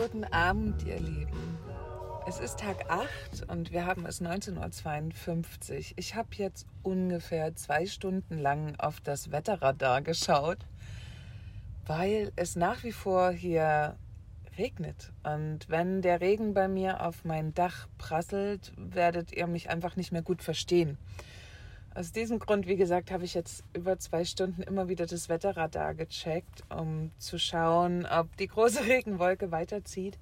Guten Abend, ihr Lieben. Es ist Tag 8 und wir haben es 19.52 Uhr. Ich habe jetzt ungefähr zwei Stunden lang auf das Wetterradar geschaut, weil es nach wie vor hier regnet. Und wenn der Regen bei mir auf mein Dach prasselt, werdet ihr mich einfach nicht mehr gut verstehen. Aus diesem Grund, wie gesagt, habe ich jetzt über zwei Stunden immer wieder das Wetterradar gecheckt, um zu schauen, ob die große Regenwolke weiterzieht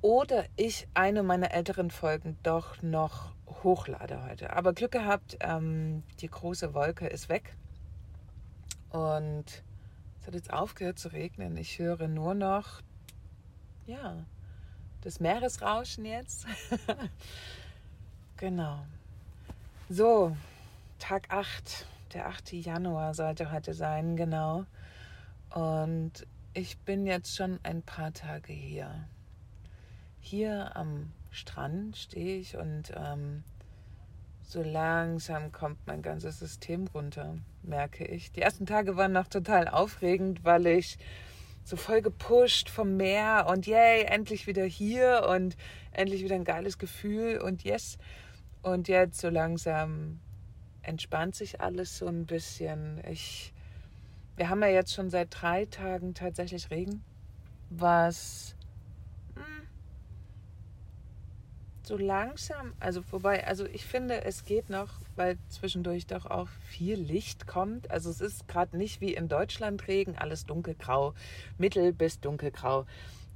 oder ich eine meiner älteren Folgen doch noch hochlade heute. Aber Glück gehabt, ähm, die große Wolke ist weg und es hat jetzt aufgehört zu regnen. Ich höre nur noch, ja, das Meeresrauschen jetzt. genau. So, Tag 8, der 8. Januar sollte heute sein, genau. Und ich bin jetzt schon ein paar Tage hier. Hier am Strand stehe ich und ähm, so langsam kommt mein ganzes System runter, merke ich. Die ersten Tage waren noch total aufregend, weil ich so voll gepusht vom Meer und yay, endlich wieder hier und endlich wieder ein geiles Gefühl und yes. Und jetzt so langsam entspannt sich alles so ein bisschen. Ich, wir haben ja jetzt schon seit drei Tagen tatsächlich Regen, was hm, so langsam, also wobei, also ich finde, es geht noch, weil zwischendurch doch auch viel Licht kommt. Also es ist gerade nicht wie in Deutschland Regen, alles dunkelgrau, mittel bis dunkelgrau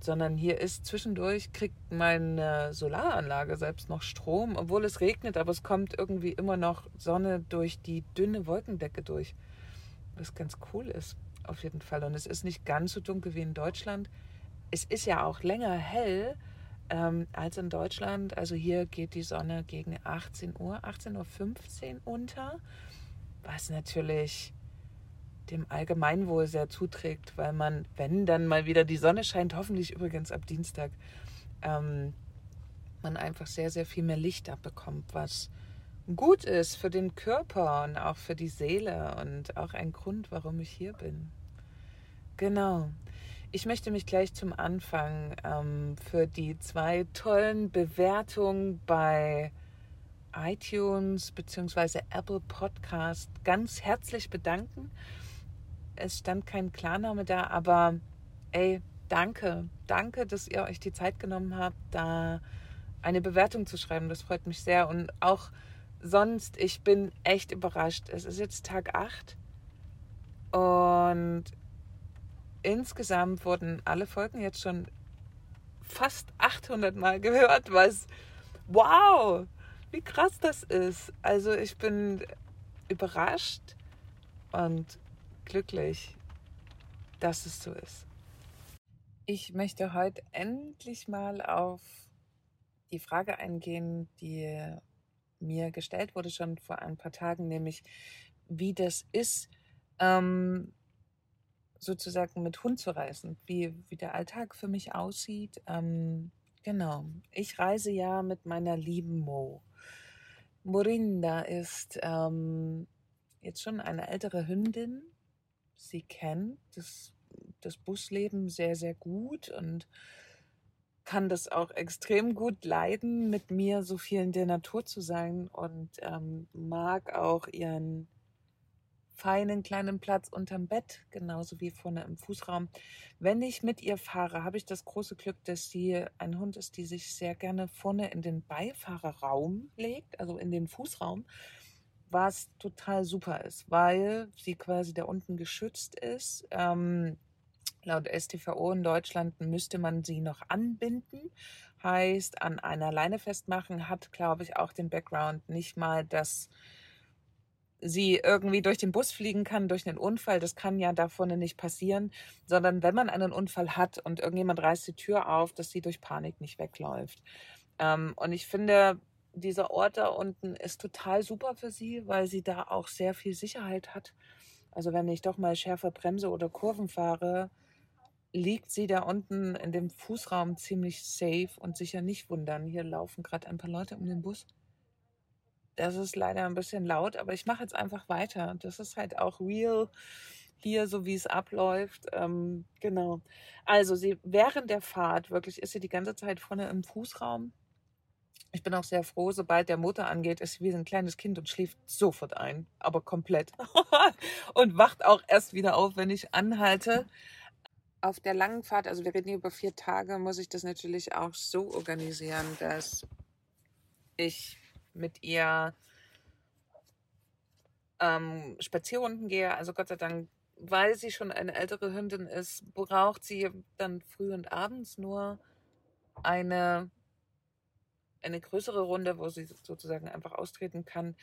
sondern hier ist zwischendurch, kriegt meine Solaranlage selbst noch Strom, obwohl es regnet, aber es kommt irgendwie immer noch Sonne durch die dünne Wolkendecke durch. Was ganz cool ist, auf jeden Fall. Und es ist nicht ganz so dunkel wie in Deutschland. Es ist ja auch länger hell ähm, als in Deutschland. Also hier geht die Sonne gegen 18 Uhr, 18.15 Uhr unter, was natürlich dem Allgemeinwohl sehr zuträgt, weil man, wenn dann mal wieder die Sonne scheint, hoffentlich übrigens ab Dienstag, ähm, man einfach sehr, sehr viel mehr Licht abbekommt, was gut ist für den Körper und auch für die Seele und auch ein Grund, warum ich hier bin. Genau. Ich möchte mich gleich zum Anfang ähm, für die zwei tollen Bewertungen bei iTunes bzw. Apple Podcast ganz herzlich bedanken es stand kein Klarname da, aber ey, danke, danke, dass ihr euch die Zeit genommen habt, da eine Bewertung zu schreiben. Das freut mich sehr. Und auch sonst, ich bin echt überrascht. Es ist jetzt Tag 8 und insgesamt wurden alle Folgen jetzt schon fast 800 Mal gehört, was wow, wie krass das ist. Also ich bin überrascht und glücklich, dass es so ist. Ich möchte heute endlich mal auf die Frage eingehen, die mir gestellt wurde schon vor ein paar Tagen, nämlich wie das ist, ähm, sozusagen mit Hund zu reisen, wie, wie der Alltag für mich aussieht. Ähm, genau, ich reise ja mit meiner lieben Mo. Morinda ist ähm, jetzt schon eine ältere Hündin, sie kennt das, das Busleben sehr, sehr gut und kann das auch extrem gut leiden, mit mir so viel in der Natur zu sein und ähm, mag auch ihren feinen kleinen Platz unterm Bett, genauso wie vorne im Fußraum. Wenn ich mit ihr fahre, habe ich das große Glück, dass sie ein Hund ist, die sich sehr gerne vorne in den Beifahrerraum legt, also in den Fußraum was total super ist, weil sie quasi da unten geschützt ist. Ähm, laut STVO in Deutschland müsste man sie noch anbinden. Heißt, an einer Leine festmachen, hat, glaube ich, auch den Background nicht mal, dass sie irgendwie durch den Bus fliegen kann, durch einen Unfall. Das kann ja da vorne nicht passieren, sondern wenn man einen Unfall hat und irgendjemand reißt die Tür auf, dass sie durch Panik nicht wegläuft. Ähm, und ich finde, dieser Ort da unten ist total super für sie, weil sie da auch sehr viel Sicherheit hat. Also wenn ich doch mal schärfer bremse oder Kurven fahre, liegt sie da unten in dem Fußraum ziemlich safe und sicher nicht wundern. Hier laufen gerade ein paar Leute um den Bus. Das ist leider ein bisschen laut, aber ich mache jetzt einfach weiter. Das ist halt auch real hier, so wie es abläuft. Ähm, genau. Also sie während der Fahrt wirklich ist sie die ganze Zeit vorne im Fußraum. Ich bin auch sehr froh, sobald der Motor angeht, ist sie wie ein kleines Kind und schläft sofort ein, aber komplett. und wacht auch erst wieder auf, wenn ich anhalte. Auf der langen Fahrt, also wir reden hier über vier Tage, muss ich das natürlich auch so organisieren, dass ich mit ihr ähm, Spazierrunden gehe. Also Gott sei Dank, weil sie schon eine ältere Hündin ist, braucht sie dann früh und abends nur eine, eine größere Runde, wo sie sozusagen einfach austreten kann.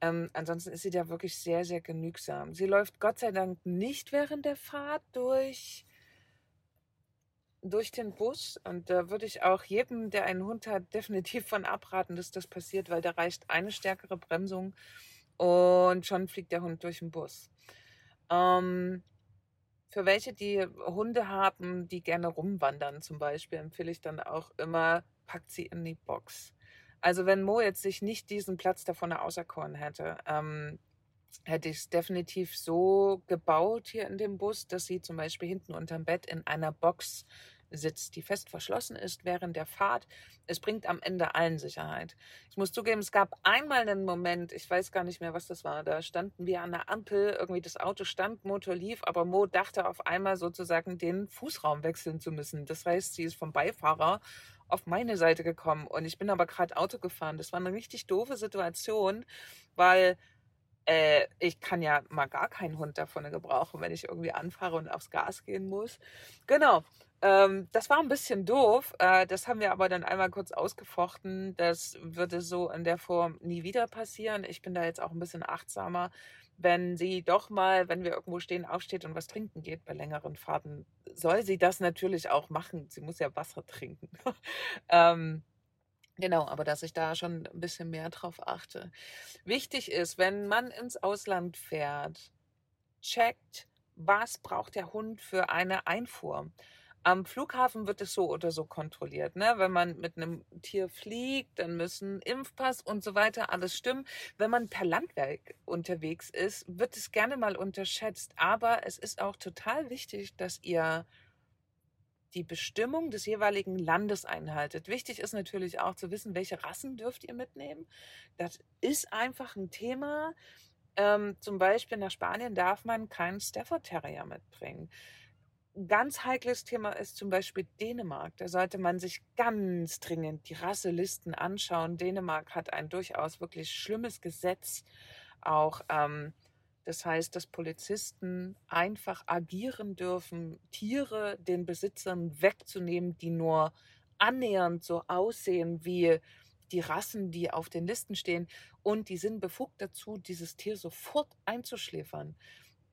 Ähm, ansonsten ist sie da wirklich sehr, sehr genügsam. Sie läuft Gott sei Dank nicht während der Fahrt durch durch den Bus. Und da würde ich auch jedem, der einen Hund hat, definitiv von abraten, dass das passiert, weil da reicht eine stärkere Bremsung und schon fliegt der Hund durch den Bus. Ähm, für welche, die Hunde haben, die gerne rumwandern zum Beispiel, empfehle ich dann auch immer, packt sie in die Box. Also wenn Mo jetzt sich nicht diesen Platz da vorne auserkoren hätte, ähm, hätte ich es definitiv so gebaut hier in dem Bus, dass sie zum Beispiel hinten unterm Bett in einer Box sitzt, die fest verschlossen ist während der Fahrt. Es bringt am Ende allen Sicherheit. Ich muss zugeben, es gab einmal einen Moment, ich weiß gar nicht mehr, was das war, da standen wir an der Ampel, irgendwie das Auto stand, Motor lief, aber Mo dachte auf einmal sozusagen den Fußraum wechseln zu müssen. Das heißt, sie ist vom Beifahrer auf meine Seite gekommen und ich bin aber gerade Auto gefahren. Das war eine richtig doofe Situation, weil äh, ich kann ja mal gar keinen Hund davon gebrauchen, wenn ich irgendwie anfahre und aufs Gas gehen muss. Genau. Ähm, das war ein bisschen doof. Äh, das haben wir aber dann einmal kurz ausgefochten. Das würde so in der Form nie wieder passieren. Ich bin da jetzt auch ein bisschen achtsamer. Wenn sie doch mal, wenn wir irgendwo stehen, aufsteht und was trinken geht bei längeren Fahrten, soll sie das natürlich auch machen. Sie muss ja Wasser trinken. ähm, Genau, aber dass ich da schon ein bisschen mehr drauf achte. Wichtig ist, wenn man ins Ausland fährt, checkt, was braucht der Hund für eine Einfuhr. Am Flughafen wird es so oder so kontrolliert. Ne? Wenn man mit einem Tier fliegt, dann müssen Impfpass und so weiter alles stimmen. Wenn man per Landwerk unterwegs ist, wird es gerne mal unterschätzt. Aber es ist auch total wichtig, dass ihr die Bestimmung des jeweiligen Landes einhaltet. Wichtig ist natürlich auch zu wissen, welche Rassen dürft ihr mitnehmen. Das ist einfach ein Thema. Ähm, zum Beispiel nach Spanien darf man keinen Stafford Terrier mitbringen. Ganz heikles Thema ist zum Beispiel Dänemark. Da sollte man sich ganz dringend die Rasselisten anschauen. Dänemark hat ein durchaus wirklich schlimmes Gesetz, auch ähm, das heißt, dass Polizisten einfach agieren dürfen, Tiere den Besitzern wegzunehmen, die nur annähernd so aussehen wie die Rassen, die auf den Listen stehen. Und die sind befugt dazu, dieses Tier sofort einzuschläfern.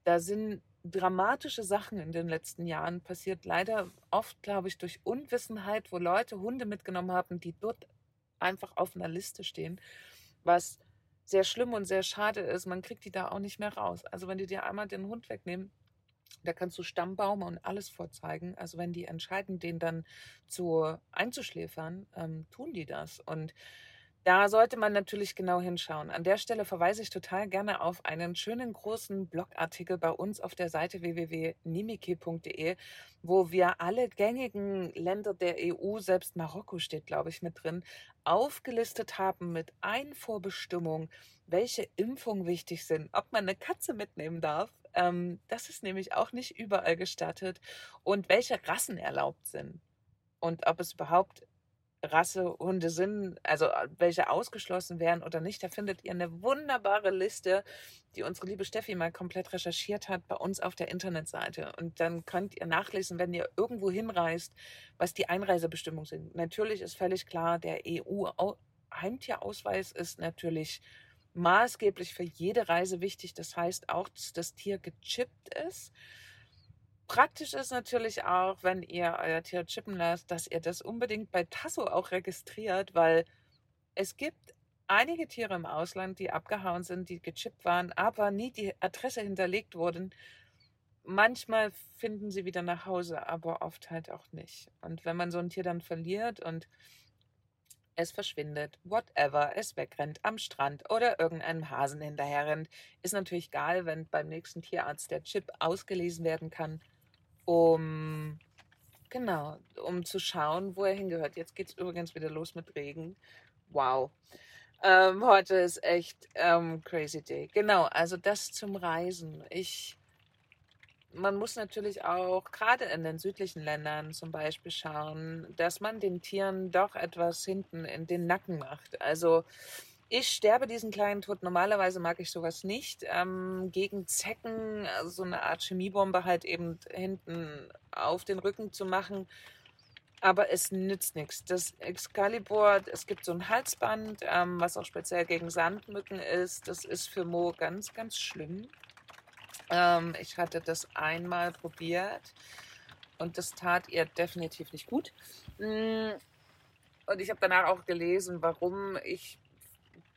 Da sind dramatische Sachen in den letzten Jahren passiert. Leider oft, glaube ich, durch Unwissenheit, wo Leute Hunde mitgenommen haben, die dort einfach auf einer Liste stehen, was sehr schlimm und sehr schade ist, man kriegt die da auch nicht mehr raus. Also wenn die dir einmal den Hund wegnehmen, da kannst du Stammbaum und alles vorzeigen. Also wenn die entscheiden, den dann zu einzuschläfern, ähm, tun die das. Und da sollte man natürlich genau hinschauen. An der Stelle verweise ich total gerne auf einen schönen großen Blogartikel bei uns auf der Seite www.nimike.de, wo wir alle gängigen Länder der EU, selbst Marokko steht, glaube ich, mit drin, aufgelistet haben mit Einfuhrbestimmung, welche Impfungen wichtig sind, ob man eine Katze mitnehmen darf. Ähm, das ist nämlich auch nicht überall gestattet und welche Rassen erlaubt sind und ob es überhaupt Rassehunde sind, also äh, welche ausgeschlossen werden oder nicht, da findet ihr eine wunderbare Liste, die unsere liebe Steffi mal komplett recherchiert hat bei uns auf der Internetseite. Und dann könnt ihr nachlesen, wenn ihr irgendwo hinreist, was die Einreisebestimmungen sind. Natürlich ist völlig klar, der EU-Heimtierausweis ist natürlich maßgeblich für jede Reise wichtig. Das heißt auch, dass das Tier gechippt ist. Praktisch ist natürlich auch, wenn ihr euer Tier chippen lasst, dass ihr das unbedingt bei Tasso auch registriert, weil es gibt einige Tiere im Ausland, die abgehauen sind, die gechippt waren, aber nie die Adresse hinterlegt wurden. Manchmal finden sie wieder nach Hause, aber oft halt auch nicht. Und wenn man so ein Tier dann verliert und es verschwindet, whatever, es wegrennt am Strand oder irgendeinem Hasen hinterherrennt. Ist natürlich geil, wenn beim nächsten Tierarzt der Chip ausgelesen werden kann, um genau, um zu schauen, wo er hingehört. Jetzt geht es übrigens wieder los mit Regen. Wow. Ähm, heute ist echt ähm, crazy day. Genau, also das zum Reisen. Ich man muss natürlich auch gerade in den südlichen Ländern zum Beispiel schauen, dass man den Tieren doch etwas hinten in den Nacken macht. Also ich sterbe diesen kleinen Tod. Normalerweise mag ich sowas nicht. Ähm, gegen Zecken, also so eine Art Chemiebombe halt eben hinten auf den Rücken zu machen. Aber es nützt nichts. Das Excalibur, es gibt so ein Halsband, ähm, was auch speziell gegen Sandmücken ist. Das ist für Mo ganz, ganz schlimm. Ähm, ich hatte das einmal probiert und das tat ihr definitiv nicht gut. Mm, und ich habe danach auch gelesen, warum ich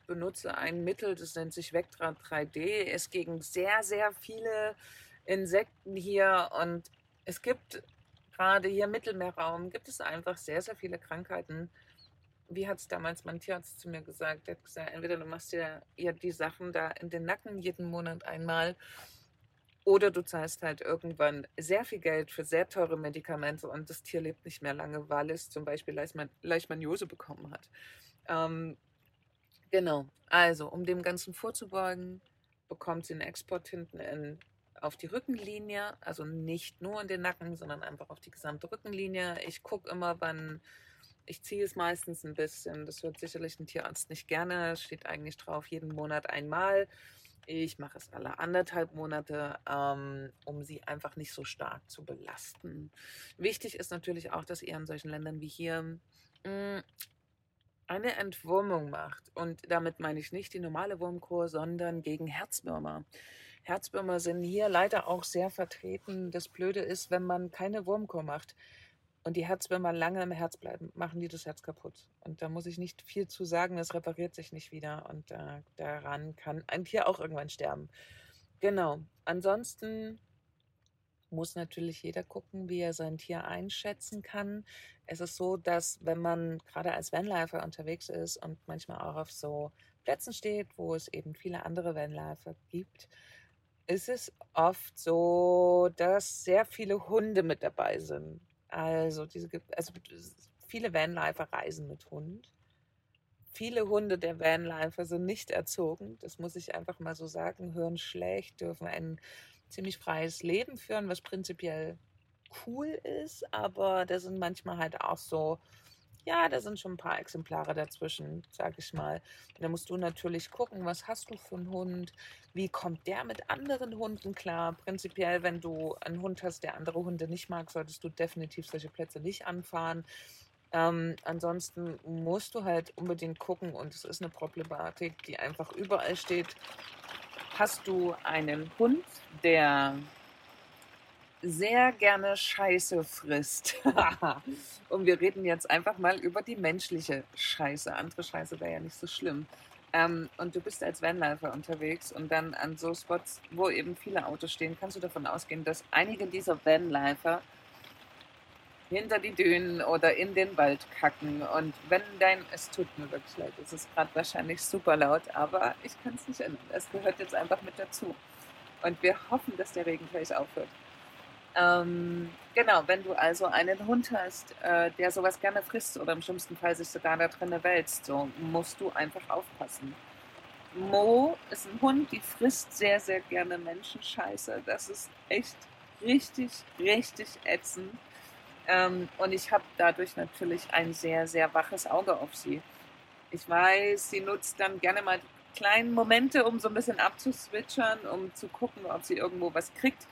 benutze ein Mittel, das nennt sich Vectra 3D, ist gegen sehr, sehr viele Insekten hier und es gibt gerade hier im Mittelmeerraum, gibt es einfach sehr, sehr viele Krankheiten. Wie hat es damals mein Tierarzt zu mir gesagt? Er hat gesagt, entweder du machst dir ja die Sachen da in den Nacken jeden Monat einmal oder du zahlst halt irgendwann sehr viel Geld für sehr teure Medikamente und das Tier lebt nicht mehr lange, weil es zum Beispiel Leishman Leishmaniose bekommen hat. Ähm, genau, also um dem Ganzen vorzubeugen, bekommt sie einen Export hinten in, auf die Rückenlinie, also nicht nur in den Nacken, sondern einfach auf die gesamte Rückenlinie. Ich gucke immer, wann ich ziehe es meistens ein bisschen. Das hört sicherlich ein Tierarzt nicht gerne. Es steht eigentlich drauf, jeden Monat einmal. Ich mache es alle anderthalb Monate, ähm, um sie einfach nicht so stark zu belasten. Wichtig ist natürlich auch, dass ihr in solchen Ländern wie hier mh, mm, eine Entwurmung macht. Und damit meine ich nicht die normale Wurmkur, sondern gegen Herzwürmer. Herzwürmer sind hier leider auch sehr vertreten. Das Blöde ist, wenn man keine Wurmkur macht, und die Herzwürmer lange im Herz bleiben, machen die das Herz kaputt. Und da muss ich nicht viel zu sagen, es repariert sich nicht wieder und äh, daran kann ein Tier auch irgendwann sterben. Genau. Ansonsten muss natürlich jeder gucken, wie er sein Tier einschätzen kann. Es ist so, dass wenn man gerade als Vanlifer unterwegs ist und manchmal auch auf so Plätzen steht, wo es eben viele andere Vanlifer gibt, ist es oft so, dass sehr viele Hunde mit dabei sind. Also, diese, also viele Vanlifer reisen mit Hund. Viele Hunde der Vanlifer sind nicht erzogen, das muss ich einfach mal so sagen, hören schlecht, dürfen ein ziemlich freies Leben führen, was prinzipiell cool ist, aber da sind manchmal halt auch so ja, da sind schon ein paar Exemplare dazwischen, sag ich mal. Da musst du natürlich gucken, was hast du für einen Hund, wie kommt der mit anderen Hunden klar. Prinzipiell, wenn du einen Hund hast, der andere Hunde nicht mag, solltest du definitiv solche Plätze nicht anfahren. Ähm, ansonsten musst du halt unbedingt gucken und es ist eine Problematik, die einfach überall steht. Hast du einen Hund, der sehr gerne Scheiße frisst. und wir reden jetzt einfach mal über die menschliche Scheiße. Andere Scheiße wäre ja nicht so schlimm. Ähm, und du bist als Vanlifer unterwegs und dann an so Spots, wo eben viele Autos stehen, kannst du davon ausgehen, dass einige dieser Vanlifer hinter die Dünen oder in den Wald kacken. Und wenn dein, es tut mir wirklich leid, es ist gerade wahrscheinlich super laut, aber ich kann es nicht ändern. Es gehört jetzt einfach mit dazu. Und wir hoffen, dass der Regen gleich aufhört. Ähm, genau, wenn du also einen Hund hast, äh, der sowas gerne frisst oder im schlimmsten Fall sich sogar da drinnen wälzt, so musst du einfach aufpassen. Mo ist ein Hund, die frisst sehr, sehr gerne Menschenscheiße. Das ist echt richtig, richtig ätzend. Ähm, und ich habe dadurch natürlich ein sehr, sehr waches Auge auf sie. Ich weiß, sie nutzt dann gerne mal kleine Momente, um so ein bisschen abzuswitchern, um zu gucken, ob sie irgendwo was kriegt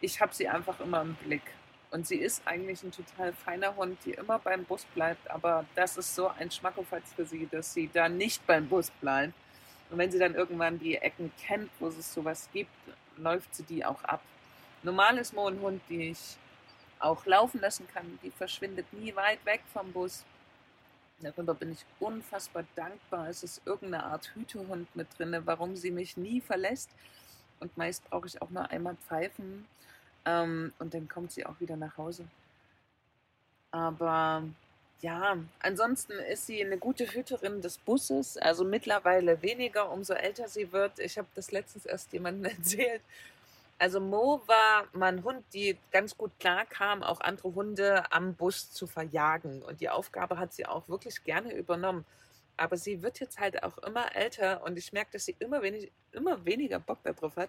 ich habe sie einfach immer im Blick. Und sie ist eigentlich ein total feiner Hund, die immer beim Bus bleibt. Aber das ist so ein Schmackofatz für sie, dass sie da nicht beim Bus bleibt. Und wenn sie dann irgendwann die Ecken kennt, wo es sowas gibt, läuft sie die auch ab. Normal ist Mo ein Hund, die ich auch laufen lassen kann. Die verschwindet nie weit weg vom Bus. Darüber bin ich unfassbar dankbar. Es ist irgendeine Art Hütehund mit drin, warum sie mich nie verlässt. Und meist brauche ich auch nur einmal pfeifen ähm, und dann kommt sie auch wieder nach Hause. Aber ja, ansonsten ist sie eine gute Hüterin des Busses, also mittlerweile weniger, umso älter sie wird. Ich habe das letztens erst jemandem erzählt. Also Mo war mein Hund, die ganz gut klar kam, auch andere Hunde am Bus zu verjagen. Und die Aufgabe hat sie auch wirklich gerne übernommen. Aber sie wird jetzt halt auch immer älter und ich merke, dass sie immer, wenig, immer weniger Bock darauf hat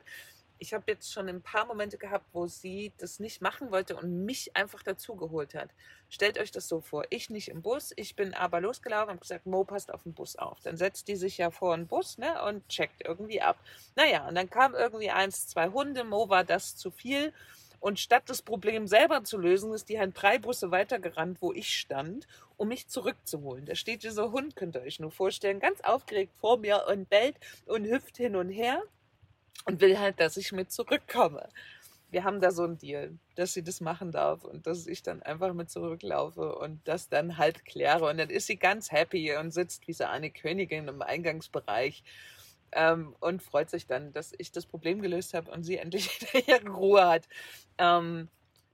ich habe jetzt schon ein paar Momente gehabt, wo sie das nicht machen wollte und mich einfach dazugeholt hat. Stellt euch das so vor, ich nicht im Bus, ich bin aber losgelaufen und gesagt, Mo passt auf den Bus auf. Dann setzt die sich ja vor den Bus ne, und checkt irgendwie ab. Naja, und dann kam irgendwie eins, zwei Hunde, Mo war das zu viel. Und statt das Problem selber zu lösen, ist die halt drei Busse weitergerannt, wo ich stand, um mich zurückzuholen. Da steht dieser Hund, könnt ihr euch nur vorstellen, ganz aufgeregt vor mir und bellt und hüpft hin und her und will halt, dass ich mit zurückkomme. Wir haben da so einen Deal, dass sie das machen darf und dass ich dann einfach mit zurücklaufe und das dann halt kläre. Und dann ist sie ganz happy und sitzt wie so eine Königin im Eingangsbereich ähm, und freut sich dann, dass ich das Problem gelöst habe und sie endlich wieder ihre Ruhe hat. Ähm,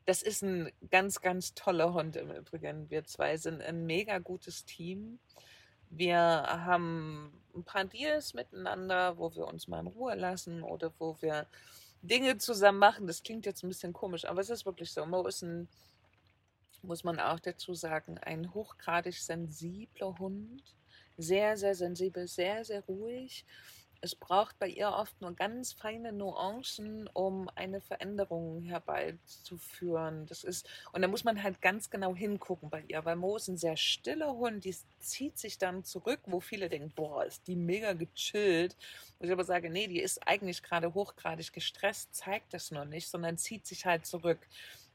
das ist ein ganz, ganz toller Hund im Übrigen. Wir zwei sind ein mega gutes Team. Wir haben ein paar Deals miteinander, wo wir uns mal in Ruhe lassen oder wo wir Dinge zusammen machen. Das klingt jetzt ein bisschen komisch, aber es ist wirklich so. Mo ist ein, muss man auch dazu sagen, ein hochgradig sensibler Hund. Sehr, sehr sensibel, sehr, sehr ruhig es braucht bei ihr oft nur ganz feine Nuancen, um eine Veränderung herbeizuführen. Das ist, und da muss man halt ganz genau hingucken bei ihr, weil Mo ist ein sehr stiller Hund, die zieht sich dann zurück, wo viele denken, boah, ist die mega gechillt. Wo ich aber sage, nee, die ist eigentlich gerade hochgradig gestresst, zeigt das nur nicht, sondern zieht sich halt zurück.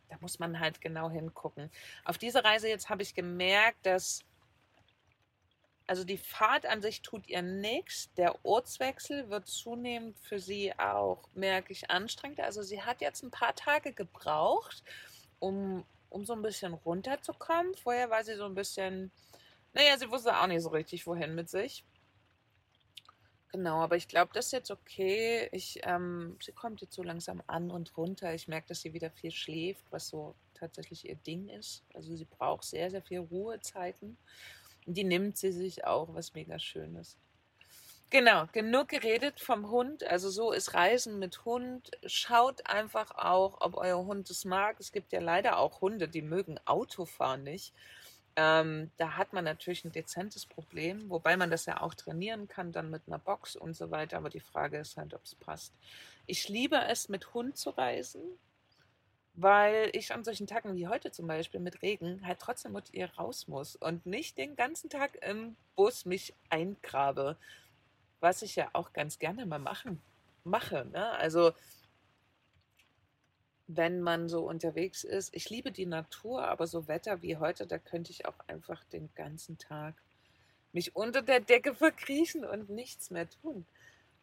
Da muss man halt genau hingucken. Auf dieser Reise jetzt habe ich gemerkt, dass also die Fahrt an sich tut ihr nichts. Der Ortswechsel wird zunehmend für sie auch, merke ich, anstrengender. Also sie hat jetzt ein paar Tage gebraucht, um, um so ein bisschen runterzukommen. Vorher war sie so ein bisschen, naja, sie wusste auch nicht so richtig, wohin mit sich. Genau, aber ich glaube, das ist jetzt okay. Ich, ähm, sie kommt jetzt so langsam an und runter. Ich merke, dass sie wieder viel schläft, was so tatsächlich ihr Ding ist. Also sie braucht sehr, sehr viel Ruhezeiten. Die nimmt sie sich auch, was mega schön ist. Genau, genug geredet vom Hund. Also so ist Reisen mit Hund. Schaut einfach auch, ob euer Hund es mag. Es gibt ja leider auch Hunde, die mögen Autofahren nicht. Ähm, da hat man natürlich ein dezentes Problem, wobei man das ja auch trainieren kann, dann mit einer Box und so weiter. Aber die Frage ist halt, ob es passt. Ich liebe es, mit Hund zu reisen weil ich an solchen Tagen wie heute zum Beispiel mit Regen halt trotzdem mit ihr raus muss und nicht den ganzen Tag im Bus mich eingrabe, was ich ja auch ganz gerne mal machen mache. Ne? Also wenn man so unterwegs ist, ich liebe die Natur, aber so Wetter wie heute, da könnte ich auch einfach den ganzen Tag mich unter der Decke verkriechen und nichts mehr tun.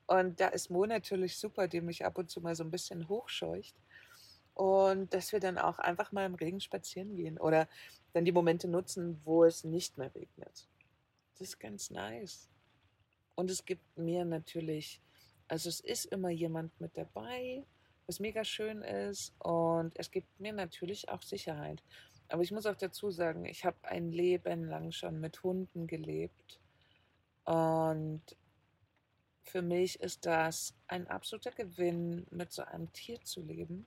Und da ist Mo natürlich super, die mich ab und zu mal so ein bisschen hochscheucht und dass wir dann auch einfach mal im Regen spazieren gehen oder dann die Momente nutzen, wo es nicht mehr regnet. Das ist ganz nice. Und es gibt mir natürlich, also es ist immer jemand mit dabei, was mega schön ist und es gibt mir natürlich auch Sicherheit. Aber ich muss auch dazu sagen, ich habe ein Leben lang schon mit Hunden gelebt und für mich ist das ein absoluter Gewinn, mit so einem Tier zu leben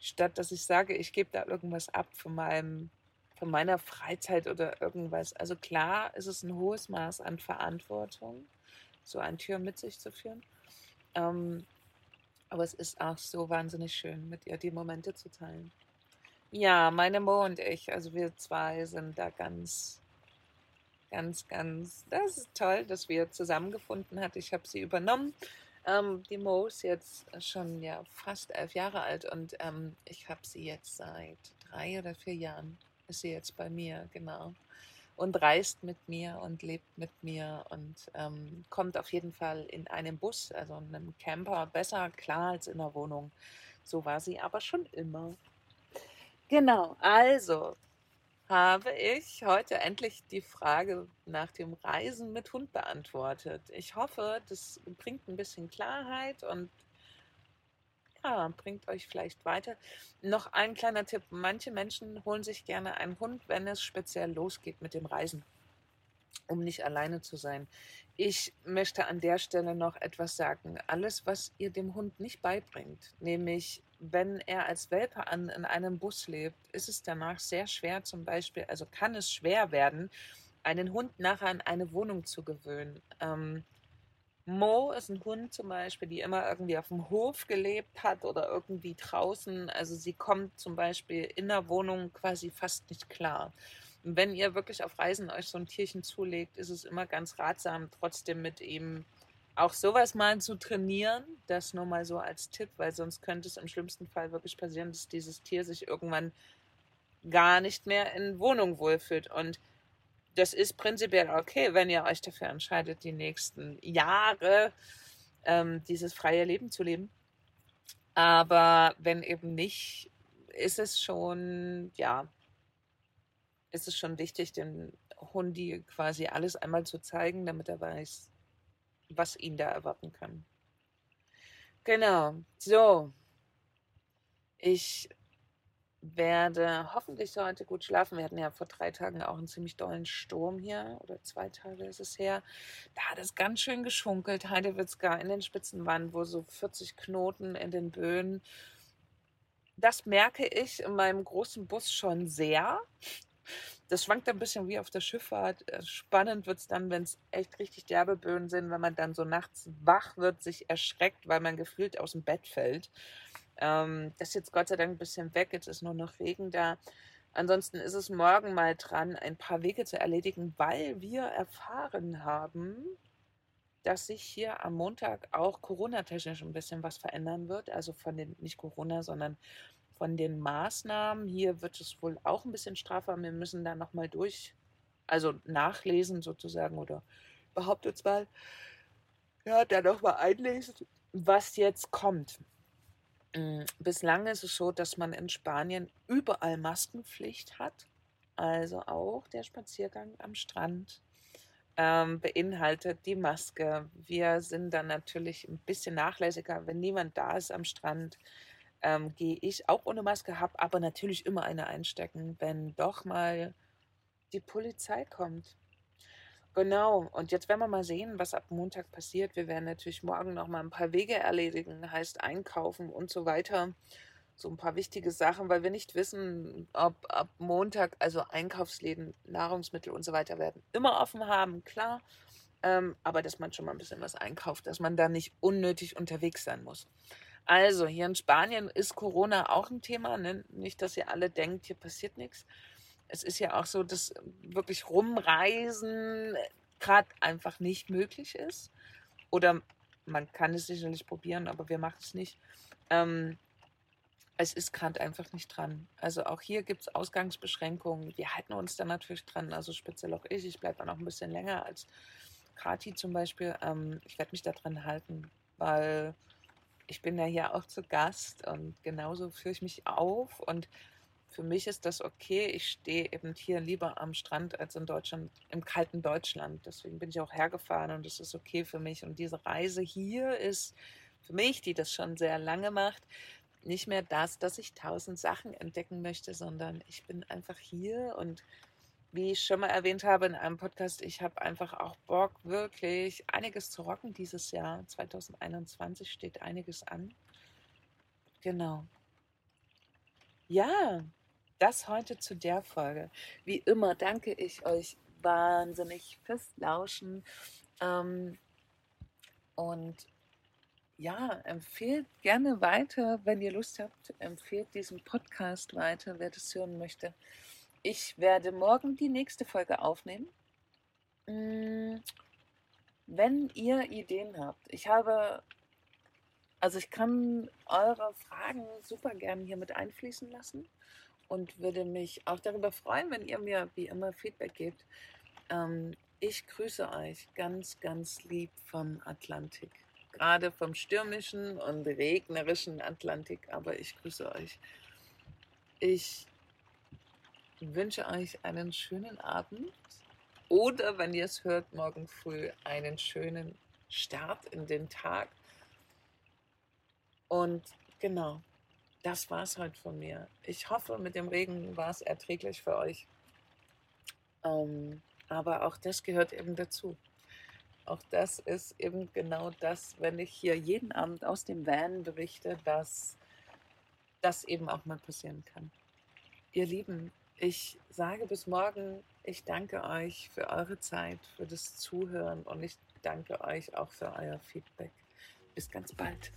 statt dass ich sage, ich gebe da irgendwas ab von meinem von meiner Freizeit oder irgendwas. Also klar ist es ein hohes Maß an Verantwortung, so ein Tier mit sich zu führen. Ähm, aber es ist auch so wahnsinnig schön, mit ihr die Momente zu teilen. Ja, meine Mo und ich, also wir zwei sind da ganz, ganz, ganz, das ist toll, dass wir zusammengefunden hat. Ich habe sie übernommen ähm, die Mo ist jetzt schon ja fast elf Jahre alt und ähm, ich habe sie jetzt seit drei oder vier Jahren. Ist sie jetzt bei mir, genau. Und reist mit mir und lebt mit mir und ähm, kommt auf jeden Fall in einem Bus, also in einem Camper, besser klar als in der Wohnung. So war sie aber schon immer. Genau, also habe ich heute endlich die Frage nach dem Reisen mit Hund beantwortet. Ich hoffe, das bringt ein bisschen Klarheit und ja, bringt euch vielleicht weiter. Noch ein kleiner Tipp. Manche Menschen holen sich gerne einen Hund, wenn es speziell losgeht mit dem Reisen, um nicht alleine zu sein. Ich möchte an der Stelle noch etwas sagen. Alles, was ihr dem Hund nicht beibringt, nämlich wenn er als Welpe an, in einem Bus lebt, ist es danach sehr schwer, zum Beispiel, also kann es schwer werden, einen Hund nachher an eine Wohnung zu gewöhnen. Ähm, Mo ist ein Hund zum Beispiel, die immer irgendwie auf dem Hof gelebt hat oder irgendwie draußen. Also sie kommt zum Beispiel in der Wohnung quasi fast nicht klar. Und wenn ihr wirklich auf Reisen euch so ein Tierchen zulegt, ist es immer ganz ratsam, trotzdem mit ihm auch sowas mal zu trainieren. Das nur mal so als Tipp, weil sonst könnte es im schlimmsten Fall wirklich passieren, dass dieses Tier sich irgendwann gar nicht mehr in Wohnung wohlfühlt. Und das ist prinzipiell okay, wenn ihr euch dafür entscheidet, die nächsten Jahre ähm, dieses freie Leben zu leben. Aber wenn eben nicht, ist es schon, ja, ist es schon wichtig, den Hundi quasi alles einmal zu zeigen, damit er weiß, was ihn da erwarten kann. Genau, so. Ich werde hoffentlich heute gut schlafen. Wir hatten ja vor drei Tagen auch einen ziemlich dollen Sturm hier, oder zwei Tage ist es her. Da hat es ganz schön geschunkelt. Heidewitzka in den Spitzenwand, wo so 40 Knoten in den Böen. Das merke ich in meinem großen Bus schon sehr. Das schwankt ein bisschen wie auf der Schifffahrt. Äh, spannend wird es dann, wenn es echt richtig derbe Böen sind, wenn man dann so nachts wach wird, sich erschreckt, weil man gefühlt aus dem Bett fällt. Ähm, das ist jetzt Gott sei Dank ein bisschen weg, jetzt ist nur noch Regen da. Ansonsten ist es morgen mal dran, ein paar Wege zu erledigen, weil wir erfahren haben, dass sich hier am Montag auch Corona-technisch ein bisschen was verändern wird. Also von den, nicht Corona, sondern von den Maßnahmen. Hier wird es wohl auch ein bisschen straffer. Wir müssen da nochmal durch, also nachlesen sozusagen oder behauptet mal, ja, da nochmal einlesen, was jetzt kommt. Mm, bislang ist es so, dass man in Spanien überall Maskenpflicht hat. Also auch der Spaziergang am Strand ähm, beinhaltet die Maske. Wir sind dann natürlich ein bisschen nachlässiger. Wenn niemand da ist am Strand, ähm, gehe ich auch ohne Maske, habe aber natürlich immer eine einstecken, wenn doch mal die Polizei kommt. Genau, und jetzt werden wir mal sehen, was ab Montag passiert. Wir werden natürlich morgen noch mal ein paar Wege erledigen, heißt einkaufen und so weiter. So ein paar wichtige Sachen, weil wir nicht wissen, ob ab Montag, also Einkaufsläden, Nahrungsmittel und so weiter werden immer offen haben, klar. Ähm, aber dass man schon mal ein bisschen was einkauft, dass man da nicht unnötig unterwegs sein muss. Also, hier in Spanien ist Corona auch ein Thema. Ne? Nicht, dass ihr alle denkt, hier passiert nichts es ist ja auch so, dass wirklich rumreisen gerade einfach nicht möglich ist. Oder man kann es sicherlich probieren, aber wir machen es nicht. Ähm, es ist gerade einfach nicht dran. Also auch hier gibt es Ausgangsbeschränkungen. Wir halten uns da natürlich dran. Also speziell auch ich. Ich bleibe noch ein bisschen länger als Kati zum Beispiel. Ähm, ich werde mich da dran halten, weil ich bin ja hier auch zu Gast und genauso führe ich mich auf und für mich ist das okay. Ich stehe eben hier lieber am Strand als in Deutschland, im kalten Deutschland. Deswegen bin ich auch hergefahren und es ist okay für mich. Und diese Reise hier ist für mich, die das schon sehr lange macht, nicht mehr das, dass ich tausend Sachen entdecken möchte, sondern ich bin einfach hier und wie ich schon mal erwähnt habe in einem Podcast, ich habe einfach auch Bock, wirklich einiges zu rocken dieses Jahr. 2021 steht einiges an. Genau. Ja, das heute zu der Folge. Wie immer danke ich euch wahnsinnig fürs Lauschen. Ähm, und ja, empfehlt gerne weiter, wenn ihr Lust habt. Empfehlt diesen Podcast weiter, wer das hören möchte. Ich werde morgen die nächste Folge aufnehmen. Mm, wenn ihr Ideen habt, ich habe, also ich kann eure Fragen super gerne hier mit einfließen lassen und würde mich auch darüber freuen, wenn ihr mir wie immer Feedback gebt. Ähm, ich grüße euch ganz, ganz lieb vom Atlantik. Gerade vom stürmischen und regnerischen Atlantik, aber ich grüße euch. Ich wünsche euch einen schönen Abend oder, wenn ihr es hört, morgen früh einen schönen Start in den Tag. Und genau, das war es heute von mir. Ich hoffe, mit dem Regen war es erträglich für euch. Ähm, aber auch das gehört eben dazu. Auch das ist eben genau das, wenn ich hier jeden Abend aus dem Van berichte, dass das eben auch mal passieren kann. Ihr Lieben, ich sage bis morgen, ich danke euch für eure Zeit, für das Zuhören und ich danke euch auch für euer Feedback. Bis ganz bald.